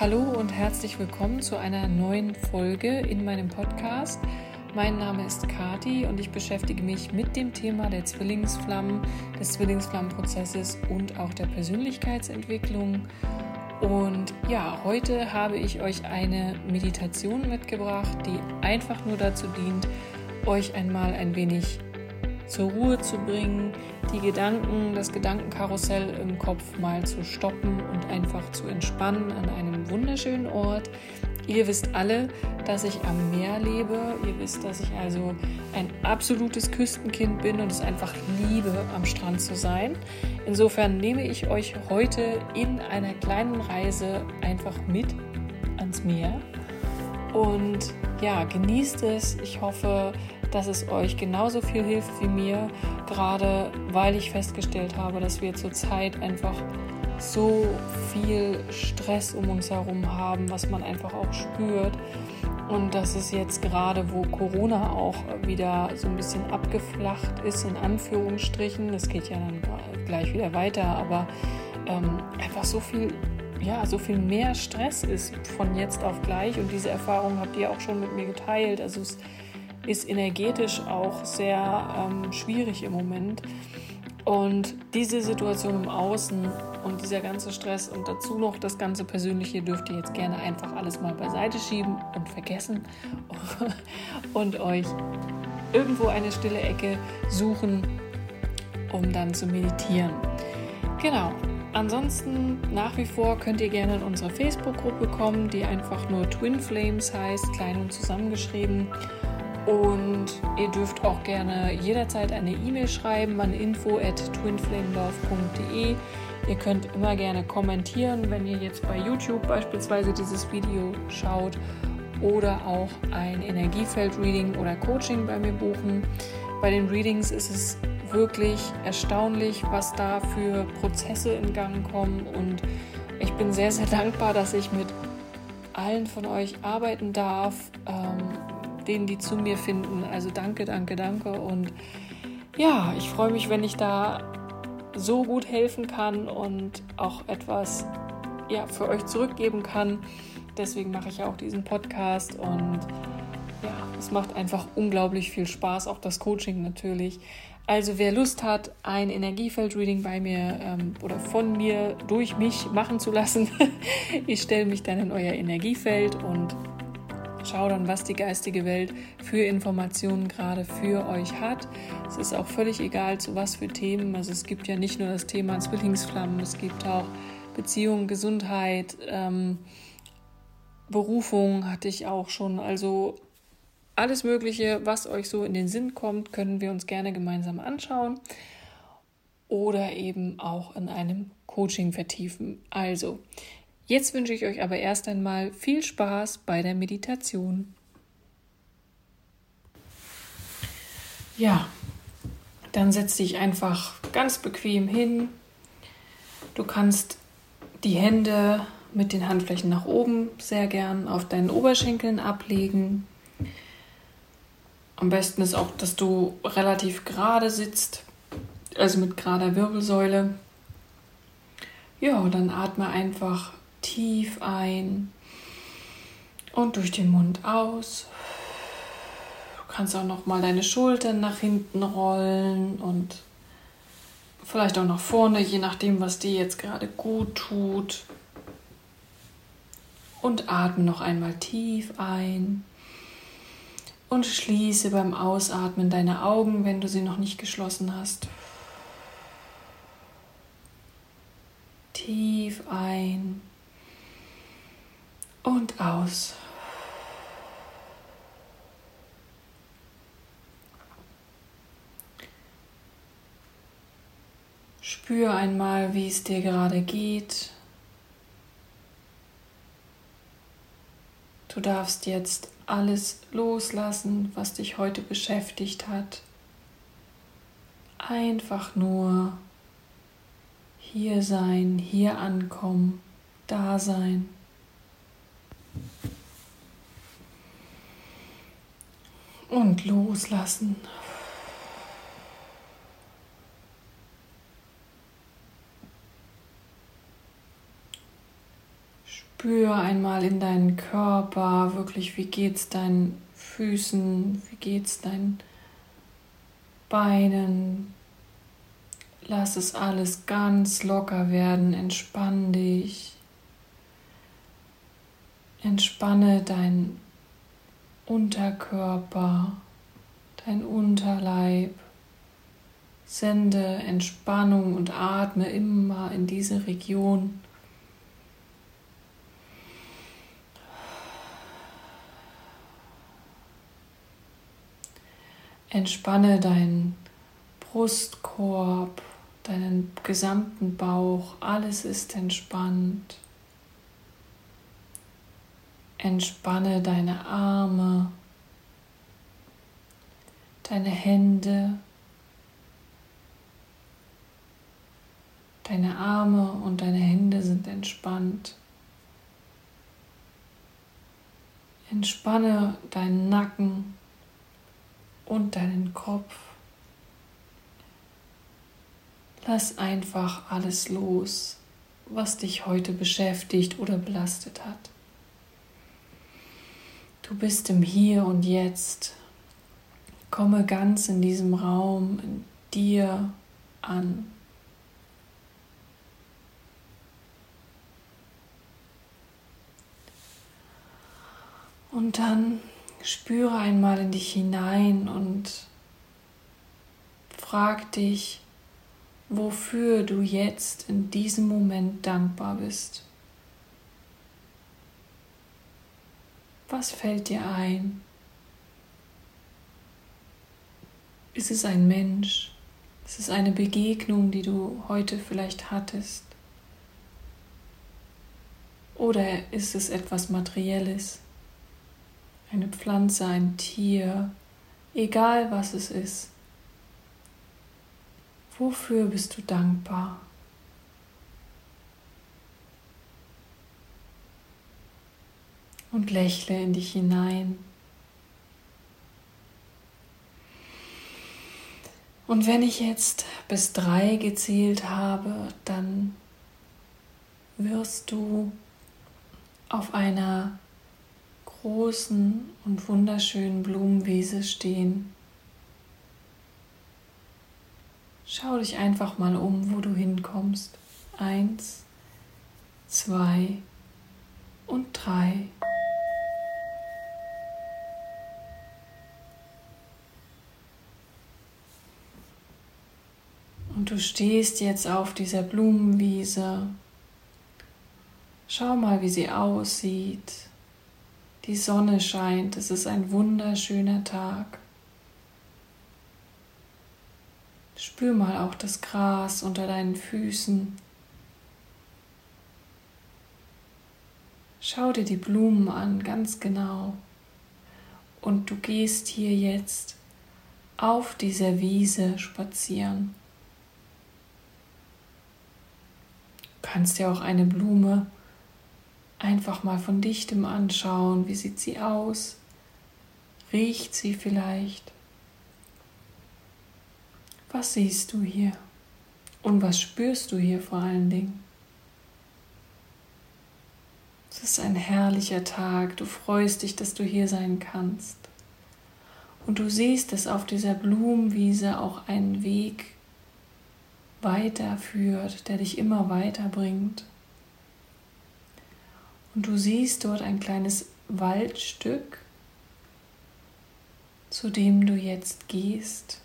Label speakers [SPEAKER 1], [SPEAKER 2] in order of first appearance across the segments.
[SPEAKER 1] Hallo und herzlich willkommen zu einer neuen Folge in meinem Podcast. Mein Name ist Kati und ich beschäftige mich mit dem Thema der Zwillingsflammen, des Zwillingsflammenprozesses und auch der Persönlichkeitsentwicklung. Und ja, heute habe ich euch eine Meditation mitgebracht, die einfach nur dazu dient, euch einmal ein wenig zur Ruhe zu bringen, die Gedanken, das Gedankenkarussell im Kopf mal zu stoppen und einfach zu entspannen an einem wunderschönen Ort. Ihr wisst alle, dass ich am Meer lebe. Ihr wisst, dass ich also ein absolutes Küstenkind bin und es einfach liebe, am Strand zu sein. Insofern nehme ich euch heute in einer kleinen Reise einfach mit ans Meer. Und ja, genießt es. Ich hoffe, dass es euch genauso viel hilft wie mir, gerade weil ich festgestellt habe, dass wir zurzeit einfach so viel Stress um uns herum haben, was man einfach auch spürt. Und dass es jetzt gerade, wo Corona auch wieder so ein bisschen abgeflacht ist, in Anführungsstrichen, das geht ja dann gleich wieder weiter, aber ähm, einfach so viel, ja, so viel mehr Stress ist von jetzt auf gleich. Und diese Erfahrung habt ihr auch schon mit mir geteilt. Also es ist energetisch auch sehr ähm, schwierig im Moment. Und diese Situation im Außen und dieser ganze Stress und dazu noch das ganze Persönliche dürft ihr jetzt gerne einfach alles mal beiseite schieben und vergessen und euch irgendwo eine stille Ecke suchen, um dann zu meditieren. Genau. Ansonsten nach wie vor könnt ihr gerne in unsere Facebook-Gruppe kommen, die einfach nur Twin Flames heißt, klein und zusammengeschrieben. Und ihr dürft auch gerne jederzeit eine E-Mail schreiben an info at twinflamelove.de. Ihr könnt immer gerne kommentieren, wenn ihr jetzt bei YouTube beispielsweise dieses Video schaut oder auch ein Energiefeld-Reading oder Coaching bei mir buchen. Bei den Readings ist es wirklich erstaunlich, was da für Prozesse in Gang kommen und ich bin sehr, sehr dankbar, dass ich mit allen von euch arbeiten darf. Ähm, denen, die zu mir finden. Also danke, danke, danke. Und ja, ich freue mich, wenn ich da so gut helfen kann und auch etwas ja, für euch zurückgeben kann. Deswegen mache ich ja auch diesen Podcast und ja, es macht einfach unglaublich viel Spaß, auch das Coaching natürlich. Also wer Lust hat, ein Energiefeld-Reading bei mir ähm, oder von mir durch mich machen zu lassen, ich stelle mich dann in euer Energiefeld und Schau dann, was die geistige Welt für Informationen gerade für euch hat. Es ist auch völlig egal, zu was für Themen. Also es gibt ja nicht nur das Thema Zwillingsflammen, es gibt auch Beziehung, Gesundheit, ähm, Berufung hatte ich auch schon. Also alles Mögliche, was euch so in den Sinn kommt, können wir uns gerne gemeinsam anschauen oder eben auch in einem Coaching vertiefen. Also, Jetzt wünsche ich euch aber erst einmal viel Spaß bei der Meditation. Ja, dann setz dich einfach ganz bequem hin. Du kannst die Hände mit den Handflächen nach oben sehr gern auf deinen Oberschenkeln ablegen. Am besten ist auch, dass du relativ gerade sitzt, also mit gerader Wirbelsäule. Ja, dann atme einfach tief ein und durch den Mund aus. Du kannst auch noch mal deine Schultern nach hinten rollen und vielleicht auch nach vorne, je nachdem, was dir jetzt gerade gut tut. Und atme noch einmal tief ein und schließe beim Ausatmen deine Augen, wenn du sie noch nicht geschlossen hast. Tief ein und aus. Spür einmal, wie es dir gerade geht. Du darfst jetzt alles loslassen, was dich heute beschäftigt hat. Einfach nur hier sein, hier ankommen, da sein. Und loslassen. Spür einmal in deinen Körper, wirklich, wie geht's deinen Füßen, wie geht's deinen Beinen. Lass es alles ganz locker werden, entspann dich. Entspanne deinen Unterkörper, dein Unterleib. Sende Entspannung und atme immer in diese Region. Entspanne deinen Brustkorb, deinen gesamten Bauch, alles ist entspannt. Entspanne deine Arme, deine Hände, deine Arme und deine Hände sind entspannt. Entspanne deinen Nacken und deinen Kopf. Lass einfach alles los, was dich heute beschäftigt oder belastet hat. Du bist im Hier und Jetzt. Komme ganz in diesem Raum, in dir an. Und dann Spüre einmal in dich hinein und frag dich, wofür du jetzt in diesem Moment dankbar bist. Was fällt dir ein? Ist es ein Mensch? Ist es eine Begegnung, die du heute vielleicht hattest? Oder ist es etwas Materielles? eine Pflanze, ein Tier, egal was es ist. Wofür bist du dankbar? Und lächle in dich hinein. Und wenn ich jetzt bis drei gezählt habe, dann wirst du auf einer großen und wunderschönen Blumenwiese stehen. Schau dich einfach mal um, wo du hinkommst. Eins, zwei und drei. Du stehst jetzt auf dieser Blumenwiese. Schau mal, wie sie aussieht. Die Sonne scheint, es ist ein wunderschöner Tag. Spür mal auch das Gras unter deinen Füßen. Schau dir die Blumen an, ganz genau. Und du gehst hier jetzt auf dieser Wiese spazieren. Du kannst dir auch eine Blume einfach mal von dichtem anschauen. Wie sieht sie aus? Riecht sie vielleicht? Was siehst du hier? Und was spürst du hier vor allen Dingen? Es ist ein herrlicher Tag. Du freust dich, dass du hier sein kannst. Und du siehst, dass auf dieser Blumenwiese auch ein Weg weiterführt, der dich immer weiterbringt. Und du siehst dort ein kleines Waldstück, zu dem du jetzt gehst.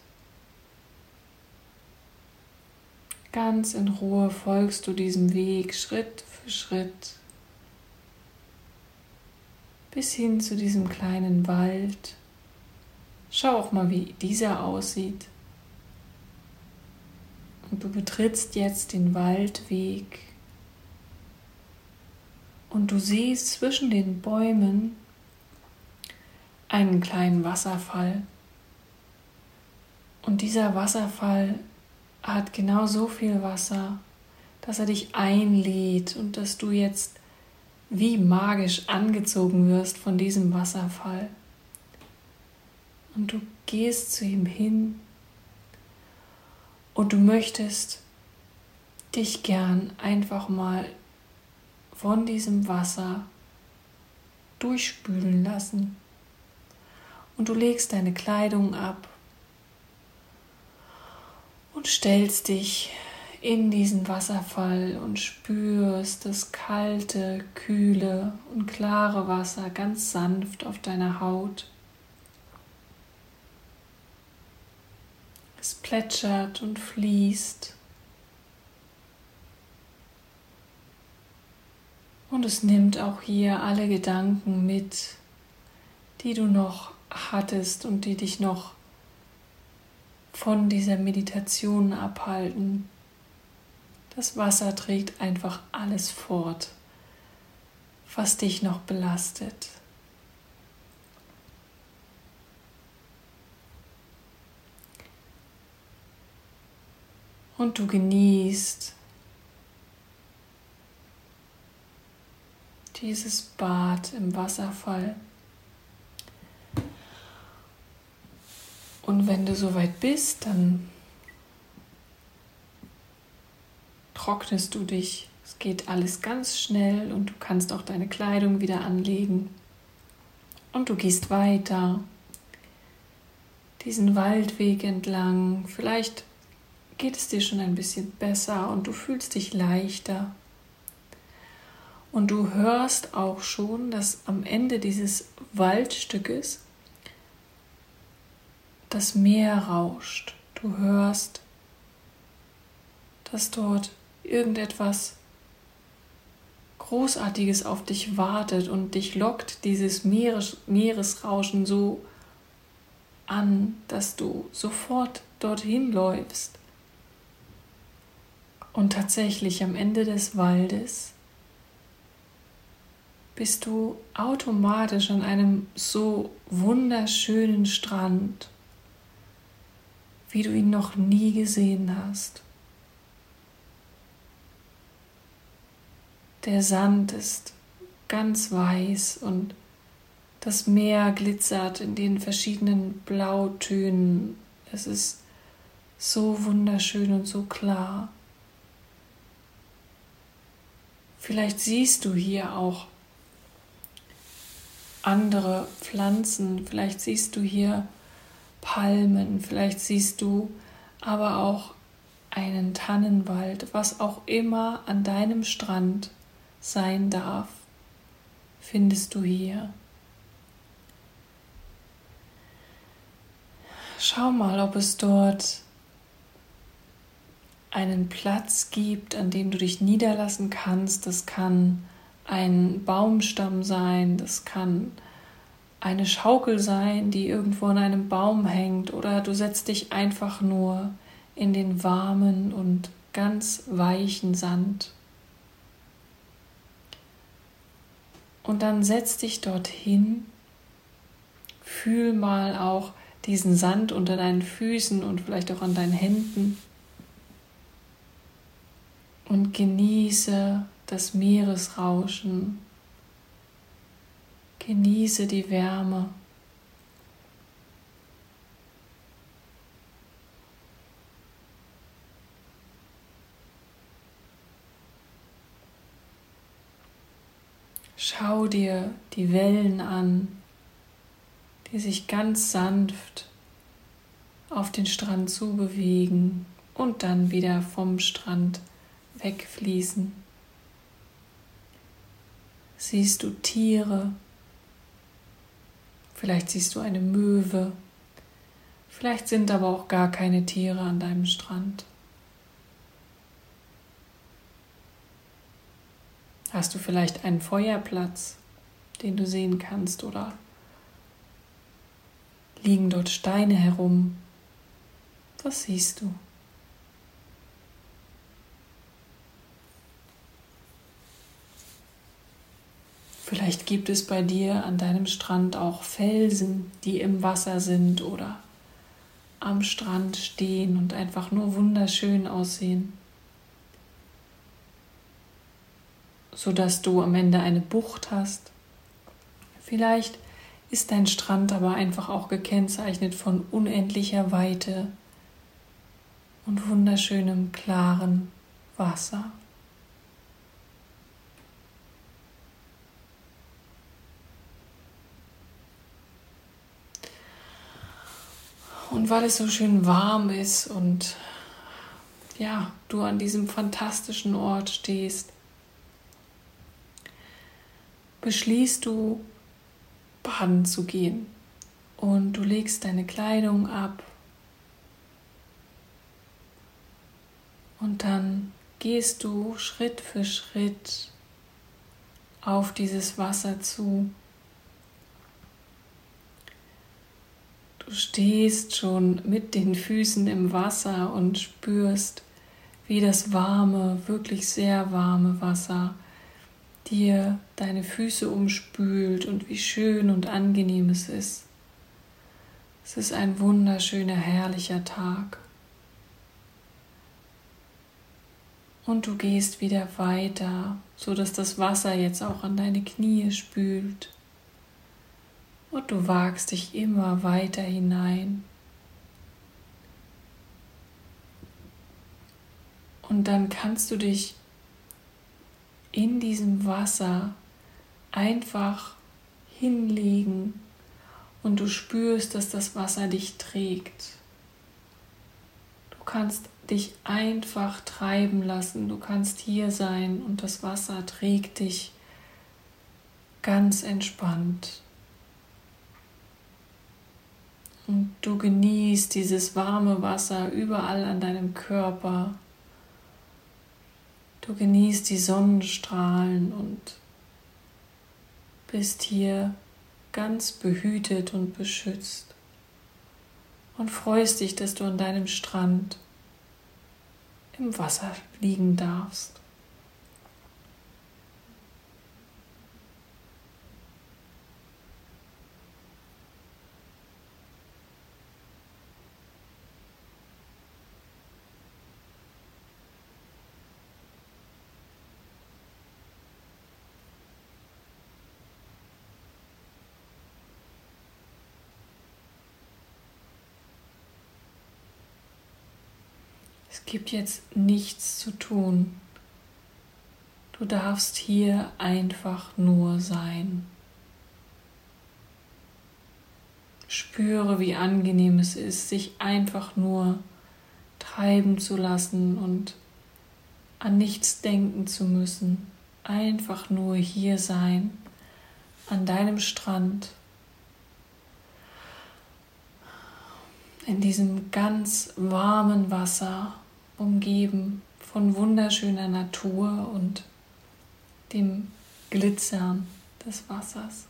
[SPEAKER 1] Ganz in Ruhe folgst du diesem Weg Schritt für Schritt bis hin zu diesem kleinen Wald. Schau auch mal, wie dieser aussieht. Und du betrittst jetzt den Waldweg und du siehst zwischen den Bäumen einen kleinen Wasserfall. Und dieser Wasserfall hat genau so viel Wasser, dass er dich einlädt und dass du jetzt wie magisch angezogen wirst von diesem Wasserfall. Und du gehst zu ihm hin und du möchtest dich gern einfach mal von diesem Wasser durchspülen lassen. Und du legst deine Kleidung ab und stellst dich in diesen Wasserfall und spürst das kalte, kühle und klare Wasser ganz sanft auf deiner Haut. Plätschert und fließt. Und es nimmt auch hier alle Gedanken mit, die du noch hattest und die dich noch von dieser Meditation abhalten. Das Wasser trägt einfach alles fort, was dich noch belastet. Und du genießt dieses Bad im Wasserfall. Und wenn du soweit bist, dann trocknest du dich. Es geht alles ganz schnell und du kannst auch deine Kleidung wieder anlegen. Und du gehst weiter diesen Waldweg entlang. Vielleicht geht es dir schon ein bisschen besser und du fühlst dich leichter. Und du hörst auch schon, dass am Ende dieses Waldstückes das Meer rauscht. Du hörst, dass dort irgendetwas Großartiges auf dich wartet und dich lockt dieses Meeres, Meeresrauschen so an, dass du sofort dorthin läufst. Und tatsächlich am Ende des Waldes bist du automatisch an einem so wunderschönen Strand, wie du ihn noch nie gesehen hast. Der Sand ist ganz weiß und das Meer glitzert in den verschiedenen Blautönen. Es ist so wunderschön und so klar. Vielleicht siehst du hier auch andere Pflanzen, vielleicht siehst du hier Palmen, vielleicht siehst du aber auch einen Tannenwald, was auch immer an deinem Strand sein darf, findest du hier. Schau mal, ob es dort einen Platz gibt, an dem du dich niederlassen kannst. Das kann ein Baumstamm sein, das kann eine Schaukel sein, die irgendwo an einem Baum hängt, oder du setzt dich einfach nur in den warmen und ganz weichen Sand. Und dann setz dich dorthin, fühl mal auch diesen Sand unter deinen Füßen und vielleicht auch an deinen Händen und genieße das Meeresrauschen, genieße die Wärme. Schau dir die Wellen an, die sich ganz sanft auf den Strand zubewegen und dann wieder vom Strand wegfließen. Siehst du Tiere, vielleicht siehst du eine Möwe, vielleicht sind aber auch gar keine Tiere an deinem Strand. Hast du vielleicht einen Feuerplatz, den du sehen kannst oder liegen dort Steine herum? Was siehst du? Vielleicht gibt es bei dir an deinem Strand auch Felsen, die im Wasser sind oder am Strand stehen und einfach nur wunderschön aussehen, sodass du am Ende eine Bucht hast. Vielleicht ist dein Strand aber einfach auch gekennzeichnet von unendlicher Weite und wunderschönem klaren Wasser. Und weil es so schön warm ist und ja, du an diesem fantastischen Ort stehst, beschließt du, baden zu gehen. Und du legst deine Kleidung ab. Und dann gehst du Schritt für Schritt auf dieses Wasser zu. Du stehst schon mit den Füßen im Wasser und spürst, wie das warme, wirklich sehr warme Wasser dir deine Füße umspült und wie schön und angenehm es ist. Es ist ein wunderschöner, herrlicher Tag. Und du gehst wieder weiter, so dass das Wasser jetzt auch an deine Knie spült. Und du wagst dich immer weiter hinein. Und dann kannst du dich in diesem Wasser einfach hinlegen und du spürst, dass das Wasser dich trägt. Du kannst dich einfach treiben lassen, du kannst hier sein und das Wasser trägt dich ganz entspannt. Und du genießt dieses warme Wasser überall an deinem Körper. Du genießt die Sonnenstrahlen und bist hier ganz behütet und beschützt und freust dich, dass du an deinem Strand im Wasser liegen darfst. Es gibt jetzt nichts zu tun. Du darfst hier einfach nur sein. Spüre, wie angenehm es ist, sich einfach nur treiben zu lassen und an nichts denken zu müssen. Einfach nur hier sein, an deinem Strand, in diesem ganz warmen Wasser umgeben von wunderschöner Natur und dem Glitzern des Wassers.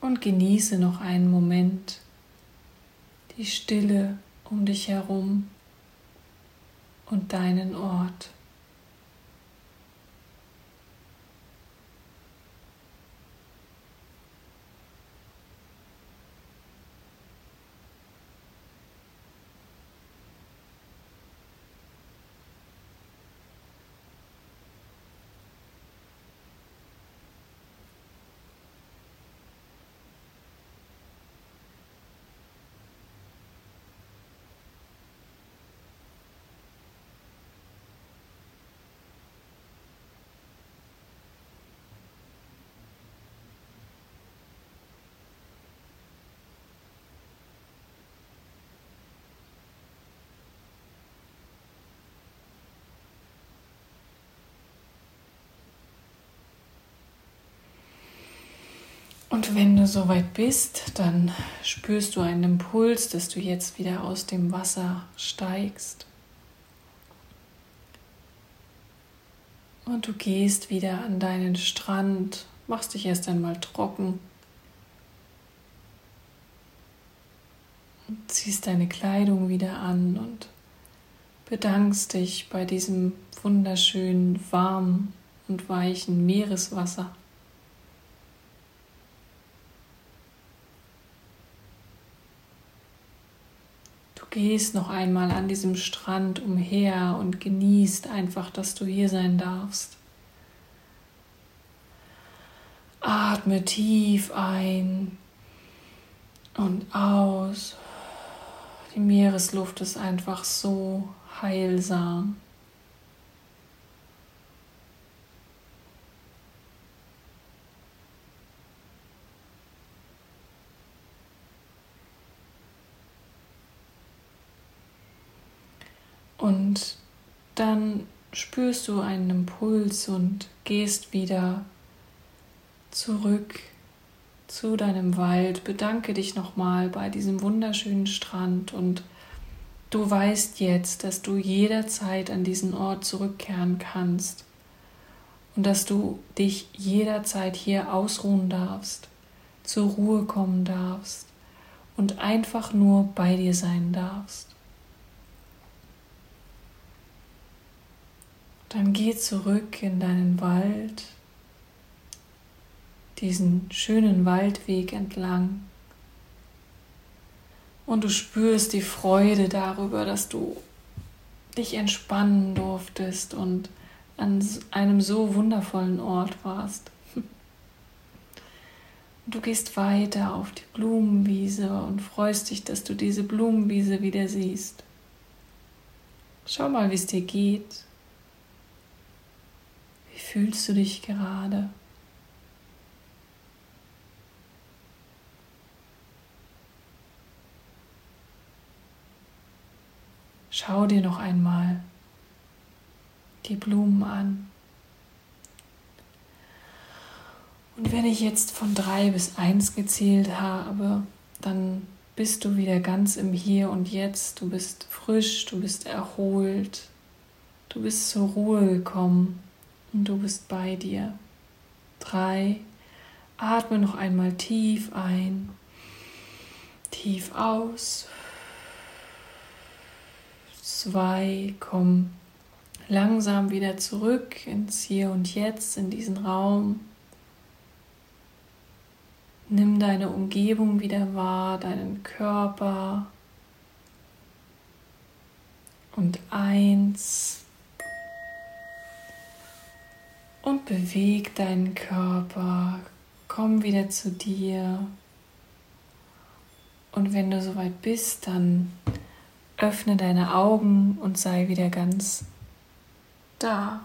[SPEAKER 1] Und genieße noch einen Moment die Stille um dich herum und deinen Ort. Und wenn du soweit bist, dann spürst du einen Impuls, dass du jetzt wieder aus dem Wasser steigst. Und du gehst wieder an deinen Strand, machst dich erst einmal trocken, ziehst deine Kleidung wieder an und bedankst dich bei diesem wunderschönen, warmen und weichen Meereswasser. Gehst noch einmal an diesem Strand umher und genießt einfach, dass du hier sein darfst. Atme tief ein und aus. Die Meeresluft ist einfach so heilsam. Und dann spürst du einen Impuls und gehst wieder zurück zu deinem Wald. Bedanke dich nochmal bei diesem wunderschönen Strand und du weißt jetzt, dass du jederzeit an diesen Ort zurückkehren kannst und dass du dich jederzeit hier ausruhen darfst, zur Ruhe kommen darfst und einfach nur bei dir sein darfst. Dann geh zurück in deinen Wald, diesen schönen Waldweg entlang. Und du spürst die Freude darüber, dass du dich entspannen durftest und an einem so wundervollen Ort warst. Du gehst weiter auf die Blumenwiese und freust dich, dass du diese Blumenwiese wieder siehst. Schau mal, wie es dir geht fühlst du dich gerade? Schau dir noch einmal die Blumen an. Und wenn ich jetzt von drei bis eins gezählt habe, dann bist du wieder ganz im Hier und Jetzt. Du bist frisch, du bist erholt, du bist zur Ruhe gekommen und du bist bei dir. Drei. Atme noch einmal tief ein, tief aus. Zwei. Komm langsam wieder zurück ins Hier und Jetzt, in diesen Raum. Nimm deine Umgebung wieder wahr, deinen Körper. Und eins. Und beweg deinen Körper. Komm wieder zu dir. Und wenn du soweit bist, dann öffne deine Augen und sei wieder ganz da.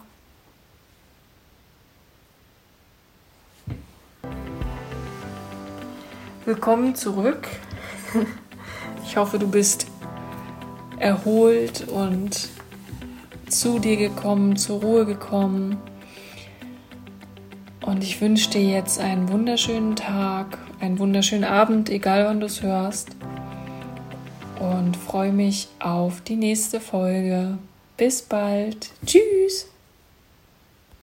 [SPEAKER 1] Willkommen zurück. Ich hoffe, du bist erholt und zu dir gekommen, zur Ruhe gekommen. Und ich wünsche dir jetzt einen wunderschönen Tag, einen wunderschönen Abend, egal wann du es hörst. Und freue mich auf die nächste Folge. Bis bald. Tschüss.